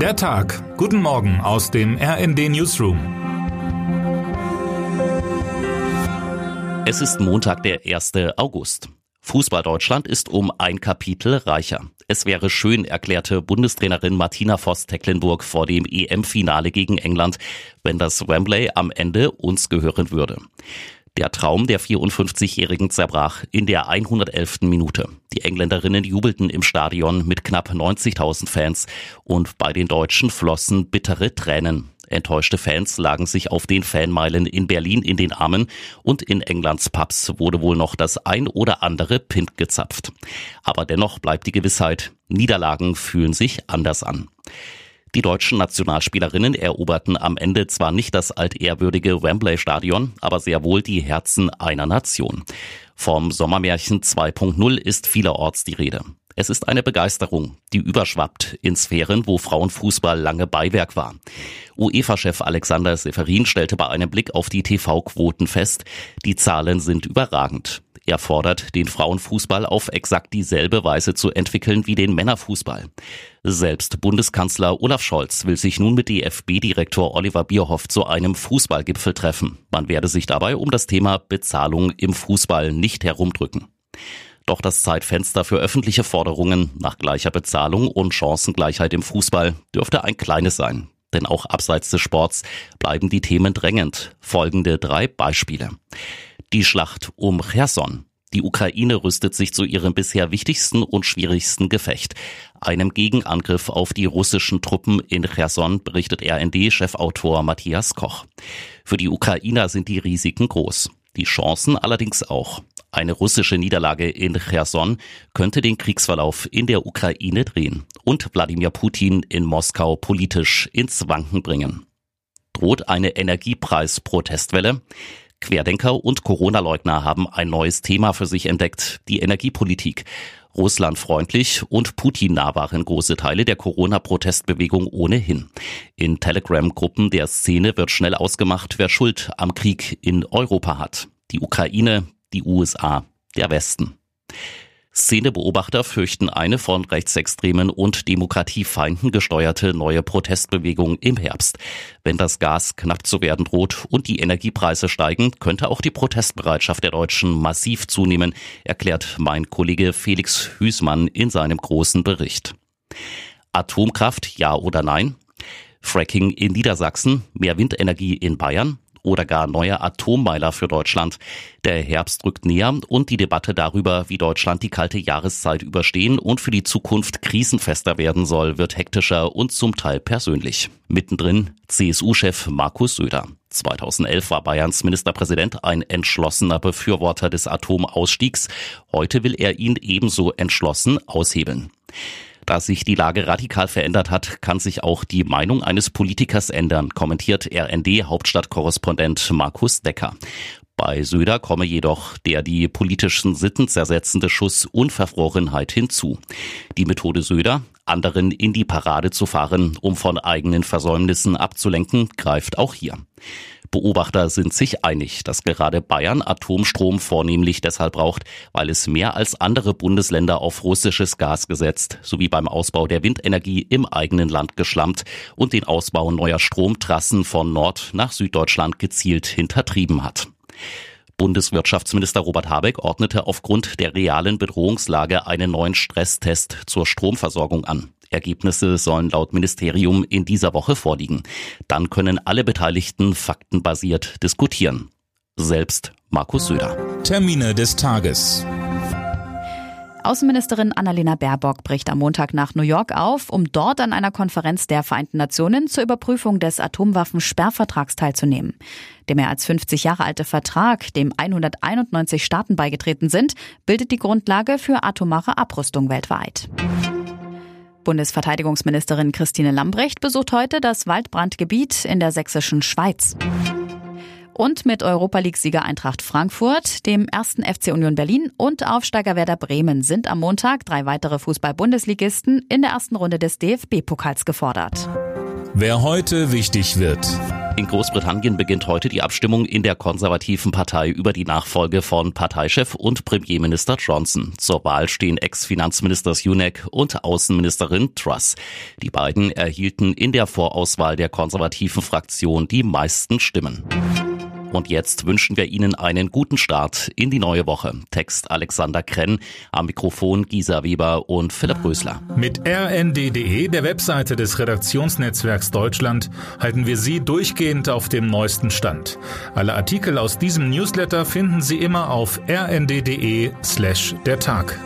Der Tag. Guten Morgen aus dem RND Newsroom. Es ist Montag, der 1. August. Fußball Deutschland ist um ein Kapitel reicher. Es wäre schön, erklärte Bundestrainerin Martina Voss-Tecklenburg vor dem EM-Finale gegen England, wenn das Wembley am Ende uns gehören würde. Der Traum der 54-Jährigen zerbrach in der 111. Minute. Die Engländerinnen jubelten im Stadion mit knapp 90.000 Fans und bei den Deutschen flossen bittere Tränen. Enttäuschte Fans lagen sich auf den Fanmeilen in Berlin in den Armen und in Englands Pubs wurde wohl noch das ein oder andere Pint gezapft. Aber dennoch bleibt die Gewissheit, Niederlagen fühlen sich anders an. Die deutschen Nationalspielerinnen eroberten am Ende zwar nicht das altehrwürdige Wembley-Stadion, aber sehr wohl die Herzen einer Nation. Vom Sommermärchen 2.0 ist vielerorts die Rede. Es ist eine Begeisterung, die überschwappt in Sphären, wo Frauenfußball lange Beiwerk war. UEFA-Chef Alexander Seferin stellte bei einem Blick auf die TV-Quoten fest, die Zahlen sind überragend. Er fordert, den Frauenfußball auf exakt dieselbe Weise zu entwickeln wie den Männerfußball. Selbst Bundeskanzler Olaf Scholz will sich nun mit DFB-Direktor Oliver Bierhoff zu einem Fußballgipfel treffen. Man werde sich dabei um das Thema Bezahlung im Fußball nicht herumdrücken. Doch das Zeitfenster für öffentliche Forderungen nach gleicher Bezahlung und Chancengleichheit im Fußball dürfte ein kleines sein. Denn auch abseits des Sports bleiben die Themen drängend. Folgende drei Beispiele. Die Schlacht um Cherson. Die Ukraine rüstet sich zu ihrem bisher wichtigsten und schwierigsten Gefecht. Einem Gegenangriff auf die russischen Truppen in Cherson berichtet RND-Chefautor Matthias Koch. Für die Ukrainer sind die Risiken groß. Die Chancen allerdings auch. Eine russische Niederlage in Cherson könnte den Kriegsverlauf in der Ukraine drehen und Wladimir Putin in Moskau politisch ins Wanken bringen. Droht eine Energiepreisprotestwelle? Querdenker und Corona-Leugner haben ein neues Thema für sich entdeckt, die Energiepolitik. Russlandfreundlich und Putin-nah waren große Teile der Corona-Protestbewegung ohnehin. In Telegram-Gruppen der Szene wird schnell ausgemacht, wer Schuld am Krieg in Europa hat. Die Ukraine, die USA, der Westen. Szenebeobachter fürchten eine von Rechtsextremen und Demokratiefeinden gesteuerte neue Protestbewegung im Herbst. Wenn das Gas knapp zu werden droht und die Energiepreise steigen, könnte auch die Protestbereitschaft der Deutschen massiv zunehmen, erklärt mein Kollege Felix Hüßmann in seinem großen Bericht. Atomkraft, ja oder nein? Fracking in Niedersachsen, mehr Windenergie in Bayern, oder gar neue Atommeiler für Deutschland. Der Herbst rückt näher und die Debatte darüber, wie Deutschland die kalte Jahreszeit überstehen und für die Zukunft krisenfester werden soll, wird hektischer und zum Teil persönlich. Mittendrin CSU-Chef Markus Söder. 2011 war Bayerns Ministerpräsident ein entschlossener Befürworter des Atomausstiegs. Heute will er ihn ebenso entschlossen aushebeln. Da sich die Lage radikal verändert hat, kann sich auch die Meinung eines Politikers ändern, kommentiert RND-Hauptstadtkorrespondent Markus Decker. Bei Söder komme jedoch der die politischen Sitten zersetzende Schuss Unverfrorenheit hinzu. Die Methode Söder, anderen in die Parade zu fahren, um von eigenen Versäumnissen abzulenken, greift auch hier. Beobachter sind sich einig, dass gerade Bayern Atomstrom vornehmlich deshalb braucht, weil es mehr als andere Bundesländer auf russisches Gas gesetzt sowie beim Ausbau der Windenergie im eigenen Land geschlampt und den Ausbau neuer Stromtrassen von Nord nach Süddeutschland gezielt hintertrieben hat. Bundeswirtschaftsminister Robert Habeck ordnete aufgrund der realen Bedrohungslage einen neuen Stresstest zur Stromversorgung an. Ergebnisse sollen laut Ministerium in dieser Woche vorliegen. Dann können alle Beteiligten faktenbasiert diskutieren. Selbst Markus Söder. Termine des Tages. Außenministerin Annalena Baerbock bricht am Montag nach New York auf, um dort an einer Konferenz der Vereinten Nationen zur Überprüfung des Atomwaffensperrvertrags teilzunehmen. Der mehr als 50 Jahre alte Vertrag, dem 191 Staaten beigetreten sind, bildet die Grundlage für atomare Abrüstung weltweit. Bundesverteidigungsministerin Christine Lambrecht besucht heute das Waldbrandgebiet in der sächsischen Schweiz. Und mit Europa League-Sieger Eintracht Frankfurt, dem ersten FC Union Berlin und Aufsteiger Werder Bremen sind am Montag drei weitere Fußball-Bundesligisten in der ersten Runde des DFB-Pokals gefordert. Wer heute wichtig wird. In Großbritannien beginnt heute die Abstimmung in der konservativen Partei über die Nachfolge von Parteichef und Premierminister Johnson. Zur Wahl stehen Ex-Finanzminister Sunak und Außenministerin Truss. Die beiden erhielten in der Vorauswahl der konservativen Fraktion die meisten Stimmen. Und jetzt wünschen wir Ihnen einen guten Start in die neue Woche. Text Alexander Krenn, am Mikrofon Gisa Weber und Philipp Rösler. Mit rnd.de, der Webseite des Redaktionsnetzwerks Deutschland, halten wir Sie durchgehend auf dem neuesten Stand. Alle Artikel aus diesem Newsletter finden Sie immer auf rnd.de slash der Tag.